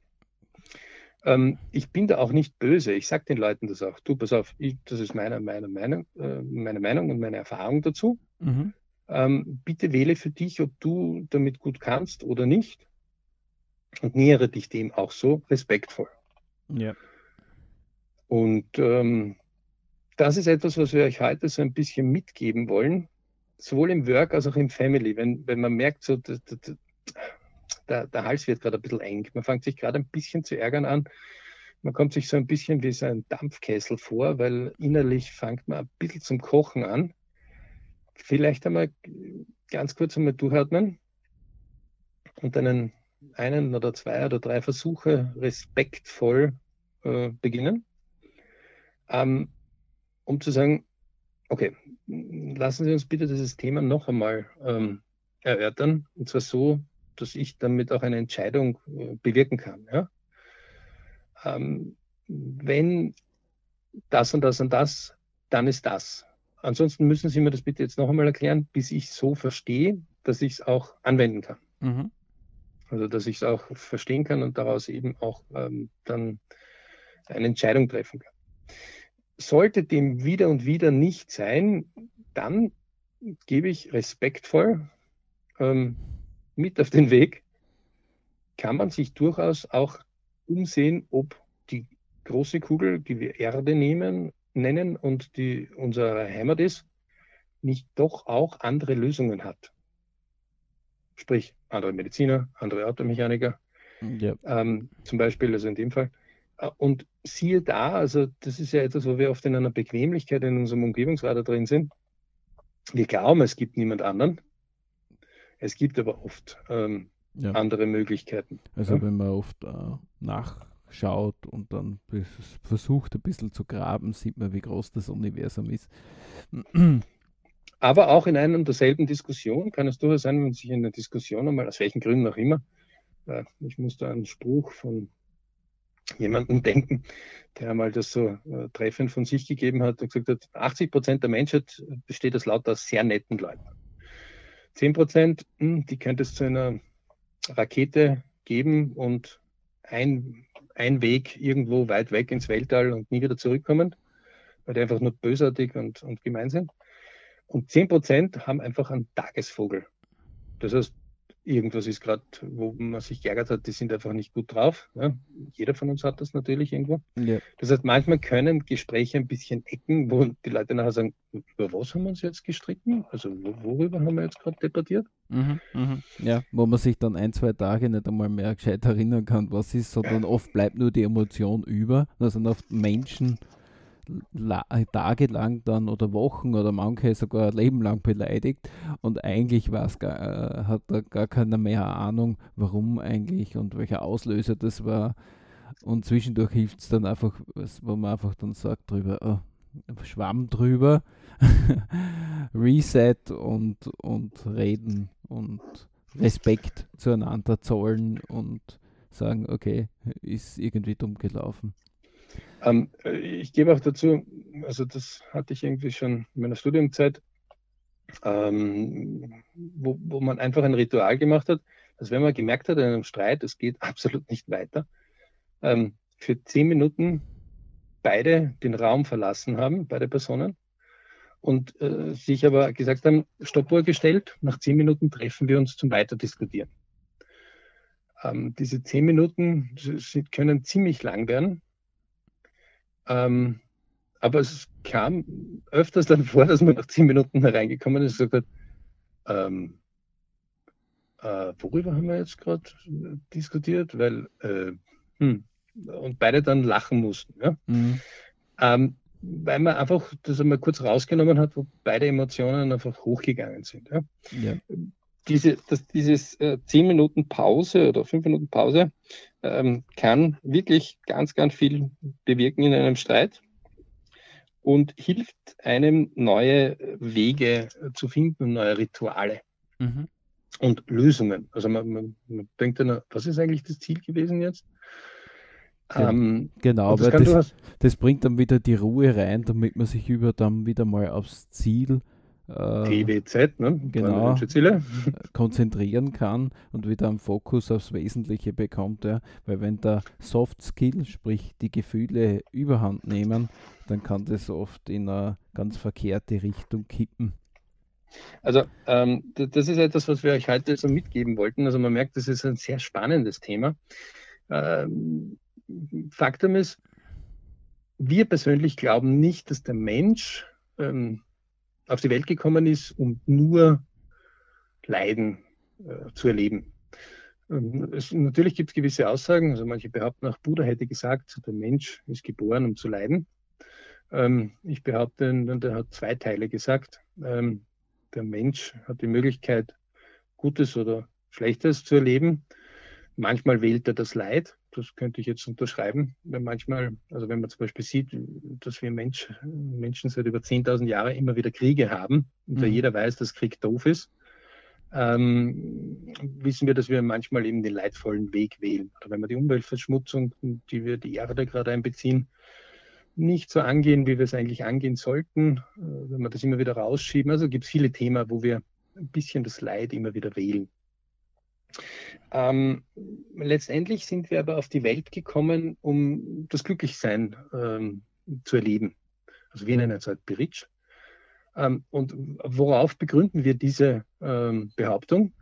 Ähm, ich bin da auch nicht böse. Ich sage den Leuten das auch. Du, pass auf, ich, das ist meine, meine, Meinung, äh, meine Meinung und meine Erfahrung dazu. Mhm. Ähm, bitte wähle für dich, ob du damit gut kannst oder nicht. Und nähere dich dem auch so respektvoll. Ja. Und ähm, das ist etwas, was wir euch heute so ein bisschen mitgeben wollen, sowohl im Work als auch im Family. Wenn, wenn man merkt, so, der, der, der Hals wird gerade ein bisschen eng, man fängt sich gerade ein bisschen zu ärgern an, man kommt sich so ein bisschen wie so ein Dampfkessel vor, weil innerlich fängt man ein bisschen zum Kochen an. Vielleicht einmal ganz kurz einmal durchatmen und einen, einen oder zwei oder drei Versuche respektvoll äh, beginnen. Ähm, um zu sagen, okay, lassen Sie uns bitte dieses Thema noch einmal ähm, erörtern. Und zwar so, dass ich damit auch eine Entscheidung äh, bewirken kann. Ja? Ähm, wenn das und das und das, dann ist das. Ansonsten müssen Sie mir das bitte jetzt noch einmal erklären, bis ich so verstehe, dass ich es auch anwenden kann. Mhm. Also dass ich es auch verstehen kann und daraus eben auch ähm, dann eine Entscheidung treffen kann. Sollte dem wieder und wieder nicht sein, dann gebe ich respektvoll ähm, mit auf den Weg. Kann man sich durchaus auch umsehen, ob die große Kugel, die wir Erde nehmen, nennen und die unsere Heimat ist, nicht doch auch andere Lösungen hat. Sprich, andere Mediziner, andere Automechaniker. Ja. Ähm, zum Beispiel, also in dem Fall, und siehe da, also das ist ja etwas, wo wir oft in einer Bequemlichkeit in unserem Umgebungsradar drin sind. Wir glauben, es gibt niemand anderen. Es gibt aber oft ähm, ja. andere Möglichkeiten. Also ja? wenn man oft äh, nachschaut und dann versucht ein bisschen zu graben, sieht man, wie groß das Universum ist. Aber auch in einer und derselben Diskussion kann es durchaus sein, wenn sich in der Diskussion einmal, aus welchen Gründen auch immer, äh, ich muss da einen Spruch von jemandem denken, der einmal das so äh, treffend von sich gegeben hat und gesagt hat, 80 Prozent der Menschheit besteht aus lauter sehr netten Leuten. 10 Prozent, hm, die könnte es zu einer Rakete geben und ein, ein Weg irgendwo weit weg ins Weltall und nie wieder zurückkommen, weil die einfach nur bösartig und, und gemein sind. Und 10 Prozent haben einfach einen Tagesvogel. Das heißt, irgendwas ist gerade, wo man sich geärgert hat, die sind einfach nicht gut drauf. Ja? Jeder von uns hat das natürlich irgendwo. Ja. Das heißt, manchmal können Gespräche ein bisschen ecken, wo die Leute nachher sagen, über was haben wir uns jetzt gestritten? Also worüber haben wir jetzt gerade debattiert? Mhm, mh. Ja, wo man sich dann ein, zwei Tage nicht einmal mehr gescheit erinnern kann, was ist, sondern oft bleibt nur die Emotion über. Da sind oft Menschen tagelang dann oder Wochen oder manche sogar ein Leben lang beleidigt und eigentlich war's gar, äh, hat da gar keiner mehr Ahnung, warum eigentlich und welcher Auslöser das war. Und zwischendurch hilft es dann einfach, wo man einfach dann sagt drüber, oh, Schwamm drüber, [laughs] Reset und, und reden und Respekt zueinander zollen und sagen, okay, ist irgendwie dumm gelaufen. Ähm, ich gebe auch dazu, also das hatte ich irgendwie schon in meiner Studienzeit, ähm, wo, wo man einfach ein Ritual gemacht hat, dass wenn man gemerkt hat in einem Streit, es geht [laughs] absolut nicht weiter, ähm, für zehn Minuten beide den Raum verlassen haben, beide Personen, und äh, sich aber gesagt haben, Stoppuhr gestellt, nach zehn Minuten treffen wir uns zum Weiterdiskutieren. Ähm, diese zehn Minuten können ziemlich lang werden, ähm, aber es kam öfters dann [laughs] vor, dass man nach zehn Minuten hereingekommen ist und gesagt hat, ähm, äh, worüber haben wir jetzt gerade diskutiert? Weil, äh, hm, und beide dann lachen mussten. Ja? Mhm. Ähm, weil man einfach das einmal kurz rausgenommen hat, wo beide Emotionen einfach hochgegangen sind. Ja? ja. Diese, das, dieses äh, 10 Minuten Pause oder 5 Minuten Pause ähm, kann wirklich ganz, ganz viel bewirken in einem Streit und hilft einem, neue Wege zu finden, neue Rituale mhm. und Lösungen. Also man, man, man denkt dann, was ist eigentlich das Ziel gewesen jetzt? Ähm, genau, das, das, das, bringt dann wieder die Ruhe rein, damit man sich über dann wieder mal aufs Ziel äh, TWZ, ne? genau, [laughs] konzentrieren kann und wieder einen Fokus aufs Wesentliche bekommt. Ja. Weil wenn der Soft Skill, sprich die Gefühle überhand nehmen, dann kann das oft in eine ganz verkehrte Richtung kippen. Also ähm, das ist etwas, was wir euch heute so mitgeben wollten. Also man merkt, das ist ein sehr spannendes Thema. Ähm, Faktum ist, wir persönlich glauben nicht, dass der Mensch ähm, auf die Welt gekommen ist, um nur Leiden äh, zu erleben. Ähm, es, natürlich gibt es gewisse Aussagen, also manche behaupten auch, Buddha hätte gesagt, der Mensch ist geboren, um zu leiden. Ähm, ich behaupte, der hat zwei Teile gesagt. Ähm, der Mensch hat die Möglichkeit, Gutes oder Schlechtes zu erleben. Manchmal wählt er das Leid das könnte ich jetzt unterschreiben. Weil manchmal, also wenn man zum Beispiel sieht, dass wir Mensch, Menschen seit über 10.000 Jahren immer wieder Kriege haben und mhm. jeder weiß, dass Krieg doof ist, ähm, wissen wir, dass wir manchmal eben den leidvollen Weg wählen. Oder wenn wir die Umweltverschmutzung, die wir die Erde gerade einbeziehen, nicht so angehen, wie wir es eigentlich angehen sollten, äh, wenn wir das immer wieder rausschieben. Also gibt es viele Themen, wo wir ein bisschen das Leid immer wieder wählen. Ähm, letztendlich sind wir aber auf die Welt gekommen, um das Glücklichsein ähm, zu erleben. Also wir nennen es halt Beritsch. Ähm, und worauf begründen wir diese ähm, Behauptung?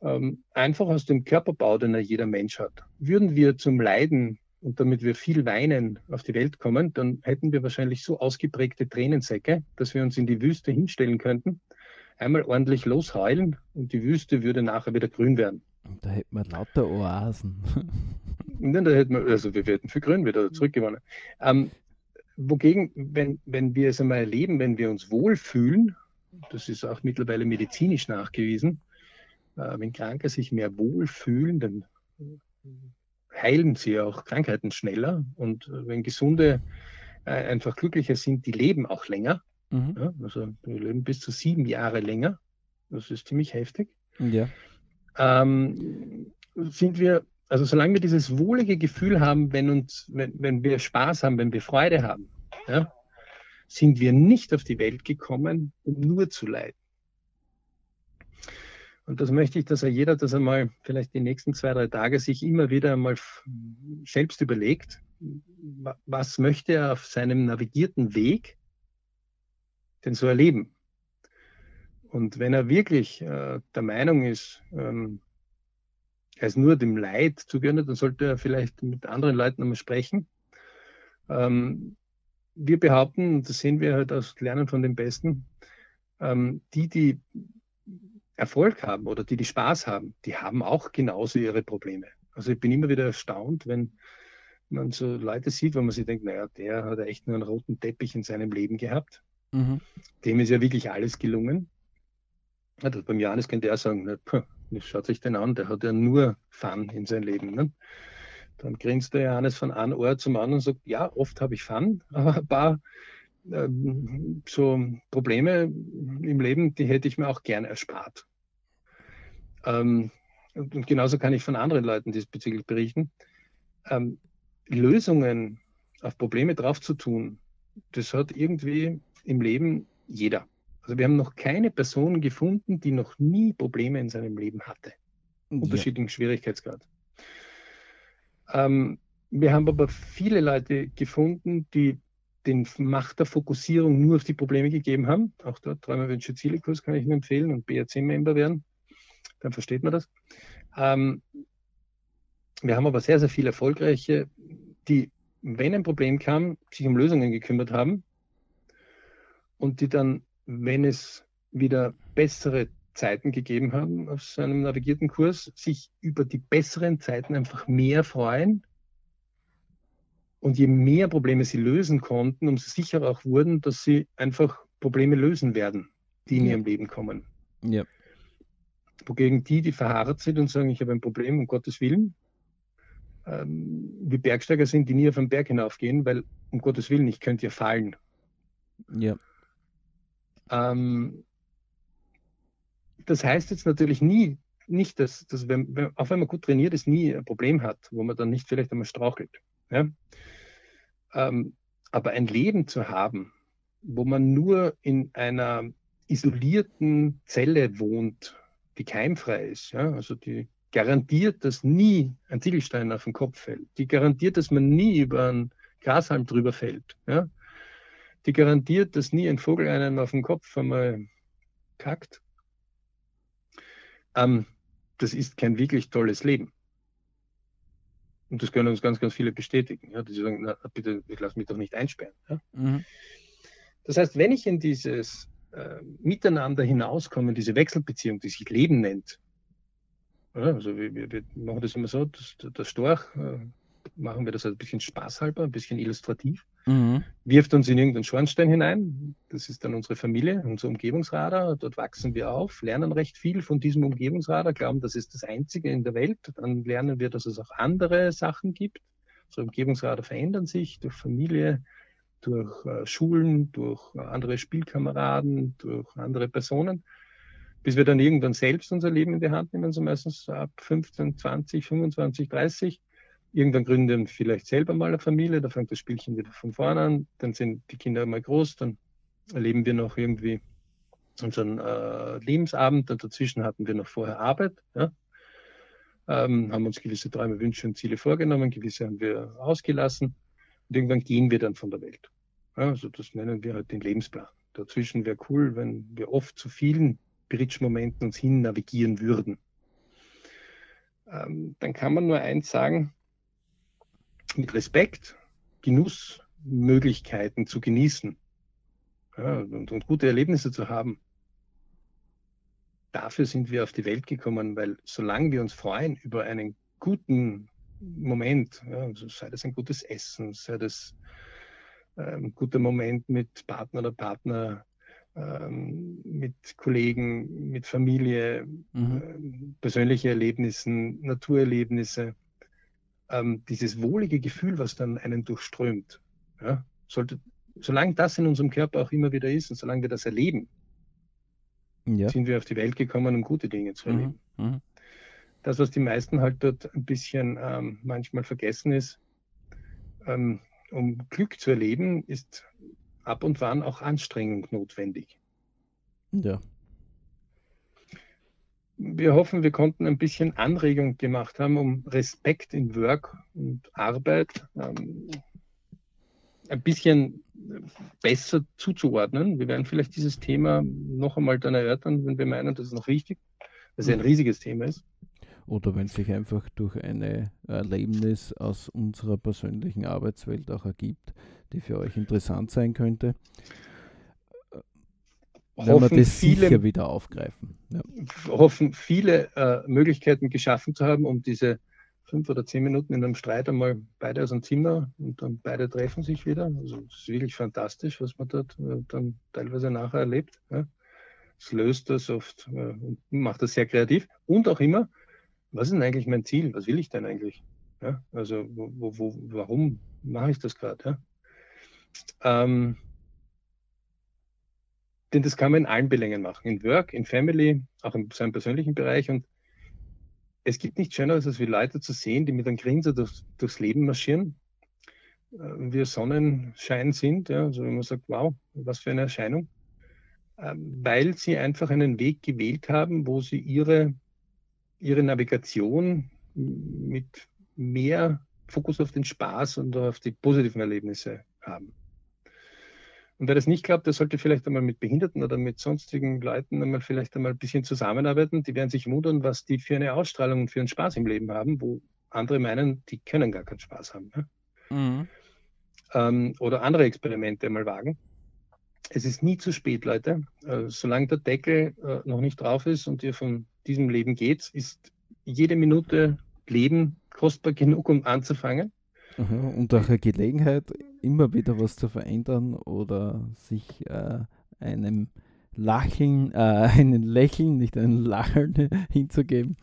Ähm, einfach aus dem Körperbau, den jeder Mensch hat. Würden wir zum Leiden und damit wir viel weinen auf die Welt kommen, dann hätten wir wahrscheinlich so ausgeprägte Tränensäcke, dass wir uns in die Wüste hinstellen könnten einmal ordentlich losheulen und die Wüste würde nachher wieder grün werden. Da hätten wir lauter Oasen. [laughs] da hätten wir, also wir hätten für Grün wieder zurückgewonnen. Ähm, wogegen, wenn, wenn wir es einmal erleben, wenn wir uns wohlfühlen, das ist auch mittlerweile medizinisch nachgewiesen, äh, wenn Kranke sich mehr wohlfühlen, dann heilen sie auch Krankheiten schneller. Und äh, wenn Gesunde äh, einfach glücklicher sind, die leben auch länger. Mhm. Ja, also die leben bis zu sieben Jahre länger. Das ist ziemlich heftig. Ja. Ähm, sind wir, also solange wir dieses wohlige Gefühl haben, wenn uns, wenn, wenn wir Spaß haben, wenn wir Freude haben, ja, sind wir nicht auf die Welt gekommen, um nur zu leiden. Und das möchte ich, dass er jeder das einmal vielleicht die nächsten zwei, drei Tage sich immer wieder einmal selbst überlegt, was möchte er auf seinem navigierten Weg denn so erleben. Und wenn er wirklich äh, der Meinung ist, ähm, er ist nur dem Leid zugeordnet, dann sollte er vielleicht mit anderen Leuten einmal sprechen. Ähm, wir behaupten, und das sehen wir halt aus Lernen von den Besten, ähm, die, die Erfolg haben oder die, die Spaß haben, die haben auch genauso ihre Probleme. Also ich bin immer wieder erstaunt, wenn man so Leute sieht, wo man sich denkt, naja, der hat echt nur einen roten Teppich in seinem Leben gehabt. Mhm. Dem ist ja wirklich alles gelungen. Ja, beim Johannes könnte er sagen, na, puh, schaut sich den an, der hat ja nur Fun in seinem Leben. Ne? Dann grinst der Johannes von einem Ohr zum anderen und sagt, ja, oft habe ich Fun, aber [laughs] ein paar ähm, so Probleme im Leben, die hätte ich mir auch gern erspart. Ähm, und, und, genauso kann ich von anderen Leuten diesbezüglich berichten. Ähm, Lösungen auf Probleme drauf zu tun, das hat irgendwie im Leben jeder. Also wir haben noch keine Person gefunden, die noch nie Probleme in seinem Leben hatte. Unterschiedlichen ja. Schwierigkeitsgrad. Ähm, wir haben aber viele Leute gefunden, die den Macht der Fokussierung nur auf die Probleme gegeben haben. Auch dort Träume, Wünsche, Ziele Kurs kann ich Ihnen empfehlen und BRC-Member werden. Dann versteht man das. Ähm, wir haben aber sehr, sehr viele erfolgreiche, die, wenn ein Problem kam, sich um Lösungen gekümmert haben und die dann, wenn es wieder bessere Zeiten gegeben haben auf seinem navigierten Kurs, sich über die besseren Zeiten einfach mehr freuen. Und je mehr Probleme sie lösen konnten, umso sicherer auch wurden, dass sie einfach Probleme lösen werden, die in ja. ihrem Leben kommen. Ja. Wogegen die, die verharrt sind und sagen, ich habe ein Problem, um Gottes Willen, ähm, wie Bergsteiger sind, die nie auf den Berg hinaufgehen, weil um Gottes Willen, ich könnte ja fallen. Ja. Ähm, das heißt jetzt natürlich nie, nicht, dass, dass wenn, auch wenn man gut trainiert ist, nie ein Problem hat, wo man dann nicht vielleicht einmal strauchelt. Ja? Ähm, aber ein Leben zu haben, wo man nur in einer isolierten Zelle wohnt, die keimfrei ist, ja? also die garantiert, dass nie ein Ziegelstein auf den Kopf fällt, die garantiert, dass man nie über einen Grashalm drüber fällt, ja? Die garantiert, dass nie ein Vogel einen auf den Kopf einmal kackt. Ähm, das ist kein wirklich tolles Leben. Und das können uns ganz, ganz viele bestätigen. Ja, die sagen, na, bitte, ich lasse mich doch nicht einsperren. Ja? Mhm. Das heißt, wenn ich in dieses äh, Miteinander hinauskomme, diese Wechselbeziehung, die sich Leben nennt, ja, also wir, wir, machen das immer so, dass der Storch äh, machen wir das ein bisschen spaßhalber, ein bisschen illustrativ. Mhm. Wirft uns in irgendeinen Schornstein hinein. Das ist dann unsere Familie, unser Umgebungsradar. Dort wachsen wir auf, lernen recht viel von diesem Umgebungsradar, glauben, das ist das Einzige in der Welt. Dann lernen wir, dass es auch andere Sachen gibt. Unsere Umgebungsradar verändern sich durch Familie, durch äh, Schulen, durch andere Spielkameraden, durch andere Personen bis wir dann irgendwann selbst unser Leben in die Hand nehmen, so meistens ab 15, 20, 25, 30. Irgendwann gründen wir vielleicht selber mal eine Familie, da fängt das Spielchen wieder von vorne an, dann sind die Kinder mal groß, dann erleben wir noch irgendwie unseren äh, Lebensabend und dazwischen hatten wir noch vorher Arbeit. Ja? Ähm, haben uns gewisse Träume, Wünsche und Ziele vorgenommen, gewisse haben wir ausgelassen und irgendwann gehen wir dann von der Welt. Ja, also das nennen wir halt den Lebensplan. Dazwischen wäre cool, wenn wir oft zu vielen Bridge-Momenten uns hin navigieren würden. Ähm, dann kann man nur eins sagen, mit Respekt Genussmöglichkeiten zu genießen ja, und, und gute Erlebnisse zu haben. Dafür sind wir auf die Welt gekommen, weil solange wir uns freuen über einen guten Moment, ja, also sei das ein gutes Essen, sei das ein ähm, guter Moment mit Partner oder Partner, ähm, mit Kollegen, mit Familie, mhm. ähm, persönliche Erlebnissen, Naturerlebnisse. Ähm, dieses wohlige Gefühl, was dann einen durchströmt, ja, sollte, solange das in unserem Körper auch immer wieder ist und solange wir das erleben, ja. sind wir auf die Welt gekommen, um gute Dinge zu erleben. Mhm. Mhm. Das, was die meisten halt dort ein bisschen ähm, manchmal vergessen ist, ähm, um Glück zu erleben, ist ab und wann auch Anstrengung notwendig. Ja. Wir hoffen, wir konnten ein bisschen Anregung gemacht haben, um Respekt in Work und Arbeit ähm, ein bisschen besser zuzuordnen. Wir werden vielleicht dieses Thema noch einmal dann erörtern, wenn wir meinen, das ist noch wichtig, dass es ein mhm. riesiges Thema ist. Oder wenn sich einfach durch ein Erlebnis aus unserer persönlichen Arbeitswelt auch ergibt, die für euch interessant sein könnte, werden wir das viele, sicher wieder aufgreifen. Ja. Hoffen viele äh, Möglichkeiten geschaffen zu haben, um diese fünf oder zehn Minuten in einem Streit einmal beide aus dem Zimmer und dann beide treffen sich wieder. Also es ist wirklich fantastisch, was man dort äh, dann teilweise nachher erlebt. Ja. Es löst das oft äh, und macht das sehr kreativ und auch immer, was ist denn eigentlich mein Ziel? Was will ich denn eigentlich? Ja, also wo, wo, warum mache ich das gerade? Ja? Ähm, denn das kann man in allen Belängen machen. In Work, in Family, auch in seinem persönlichen Bereich. Und es gibt nichts Schöneres, als wie Leute zu sehen, die mit einem Grinser durchs, durchs Leben marschieren. Äh, wir Sonnenschein sind, ja, also wenn man sagt, wow, was für eine Erscheinung. Ähm, weil sie einfach einen Weg gewählt haben, wo sie ihre, ihre Navigation mit mehr Fokus auf den Spaß und auf die positiven Erlebnisse haben. Und wer das nicht glaubt, der sollte vielleicht einmal mit Behinderten oder mit sonstigen Leuten einmal vielleicht einmal ein bisschen zusammenarbeiten. Die werden sich wundern, was die für eine Ausstrahlung und für einen Spaß im Leben haben, wo andere meinen, die können gar keinen Spaß haben. Ne? Mhm. Ähm, oder andere Experimente mal wagen. Es ist nie zu spät, Leute. Äh, solange der Deckel äh, noch nicht drauf ist und ihr von diesem Leben geht, ist jede Minute Leben kostbar genug, um anzufangen. Aha, und auch eine Gelegenheit, immer wieder was zu verändern oder sich äh, einem Lachen, äh, [laughs] einen Lächeln, nicht ein Lachen [laughs] hinzugeben.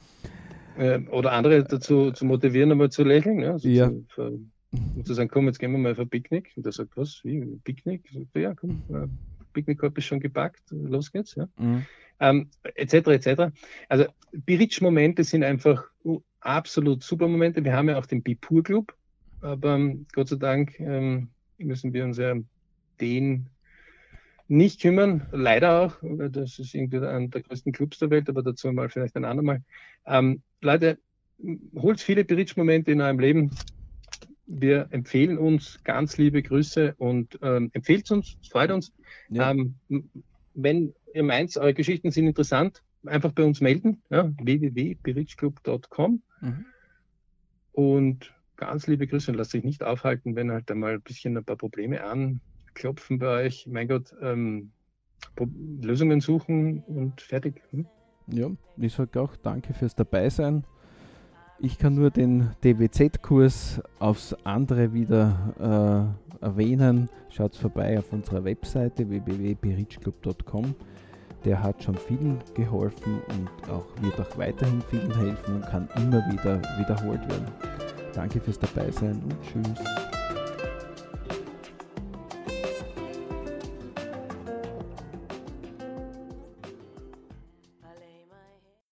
Äh, oder andere dazu zu motivieren, einmal zu lächeln. Ja, also ja. Zu, und zu sagen, komm, jetzt gehen wir mal auf ein Picknick. Und er sagt, was, wie, Picknick? Sagt, ja, komm, äh, Picknickkorb ist schon gepackt, los geht's. Ja. Mhm. Ähm, etc. etc. Also Biritsch-Momente sind einfach absolut super Momente. Wir haben ja auch den Bipur Club, aber ähm, Gott sei Dank ähm, müssen wir uns ja den nicht kümmern, leider auch, weil das ist irgendwie einer der größten Clubs der Welt, aber dazu mal vielleicht ein andermal. Ähm, Leute, holt viele Berichtsmomente in eurem Leben. Wir empfehlen uns ganz liebe Grüße und ähm, empfehlt uns, freut uns. Ja. Ähm, wenn ihr meint, eure Geschichten sind interessant, einfach bei uns melden, ja, www.berichtclub.com. Mhm. Und ganz liebe Grüße und lasst euch nicht aufhalten, wenn halt einmal ein bisschen ein paar Probleme anklopfen bei euch. Mein Gott, ähm, Lösungen suchen und fertig. Hm? Ja, ich sage auch danke fürs Dabeisein. Ich kann nur den DWZ-Kurs aufs andere wieder äh, erwähnen. Schaut vorbei auf unserer Webseite www.berichclub.com. Der hat schon vielen geholfen und auch wird auch weiterhin vielen helfen und kann immer wieder wiederholt werden. Danke fürs Dabeisein und tschüss.